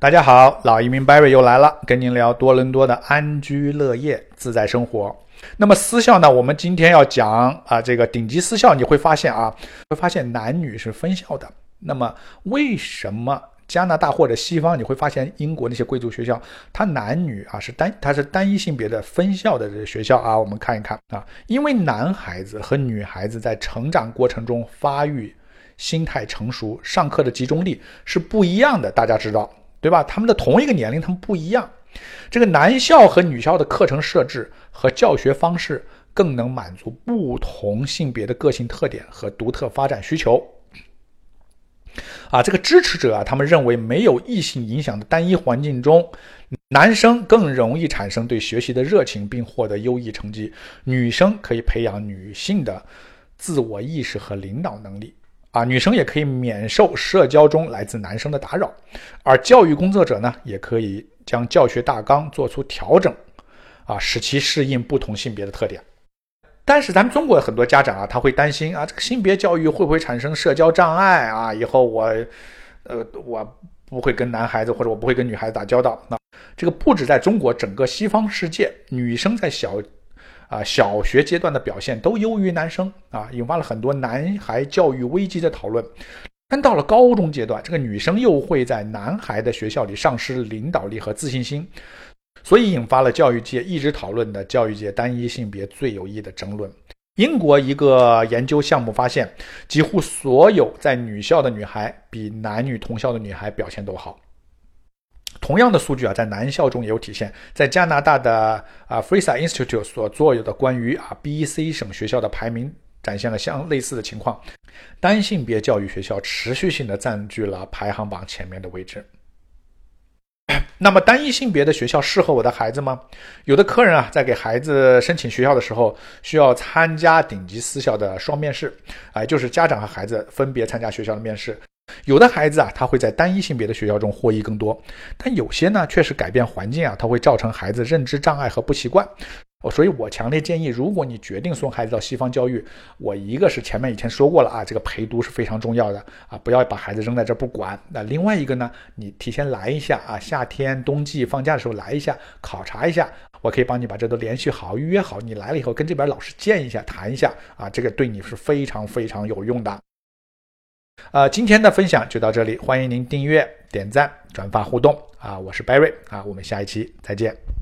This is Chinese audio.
大家好，老移民 Barry 又来了，跟您聊多伦多的安居乐业、自在生活。那么私校呢？我们今天要讲啊，这个顶级私校，你会发现啊，会发现男女是分校的。那么为什么加拿大或者西方你会发现英国那些贵族学校，它男女啊是单，它是单一性别的分校的这学校啊？我们看一看啊，因为男孩子和女孩子在成长过程中发育、心态成熟、上课的集中力是不一样的，大家知道。对吧？他们的同一个年龄，他们不一样。这个男校和女校的课程设置和教学方式更能满足不同性别的个性特点和独特发展需求。啊，这个支持者啊，他们认为没有异性影响的单一环境中，男生更容易产生对学习的热情，并获得优异成绩；女生可以培养女性的自我意识和领导能力。啊，女生也可以免受社交中来自男生的打扰，而教育工作者呢，也可以将教学大纲做出调整，啊，使其适应不同性别的特点。但是咱们中国很多家长啊，他会担心啊，这个性别教育会不会产生社交障碍啊？以后我，呃，我不会跟男孩子或者我不会跟女孩子打交道。那这个不止在中国，整个西方世界，女生在小。啊，小学阶段的表现都优于男生啊，引发了很多男孩教育危机的讨论。但到了高中阶段，这个女生又会在男孩的学校里丧失领导力和自信心，所以引发了教育界一直讨论的教育界单一性别最有益的争论。英国一个研究项目发现，几乎所有在女校的女孩比男女同校的女孩表现都好。同样的数据啊，在南校中也有体现。在加拿大的啊 Fraser Institute 所做有的关于啊 B.C 省学校的排名，展现了相类似的情况。单性别教育学校持续性的占据了排行榜前面的位置。那么，单一性别的学校适合我的孩子吗？有的客人啊，在给孩子申请学校的时候，需要参加顶级私校的双面试，啊，就是家长和孩子分别参加学校的面试。有的孩子啊，他会在单一性别的学校中获益更多，但有些呢，确实改变环境啊，它会造成孩子认知障碍和不习惯。哦，所以我强烈建议，如果你决定送孩子到西方教育，我一个是前面以前说过了啊，这个陪读是非常重要的啊，不要把孩子扔在这不管。那另外一个呢，你提前来一下啊，夏天、冬季放假的时候来一下，考察一下，我可以帮你把这都联系好、预约好。你来了以后，跟这边老师见一下、谈一下啊，这个对你是非常非常有用的。呃，今天的分享就到这里，欢迎您订阅、点赞、转发、互动啊！我是 Barry 啊，我们下一期再见。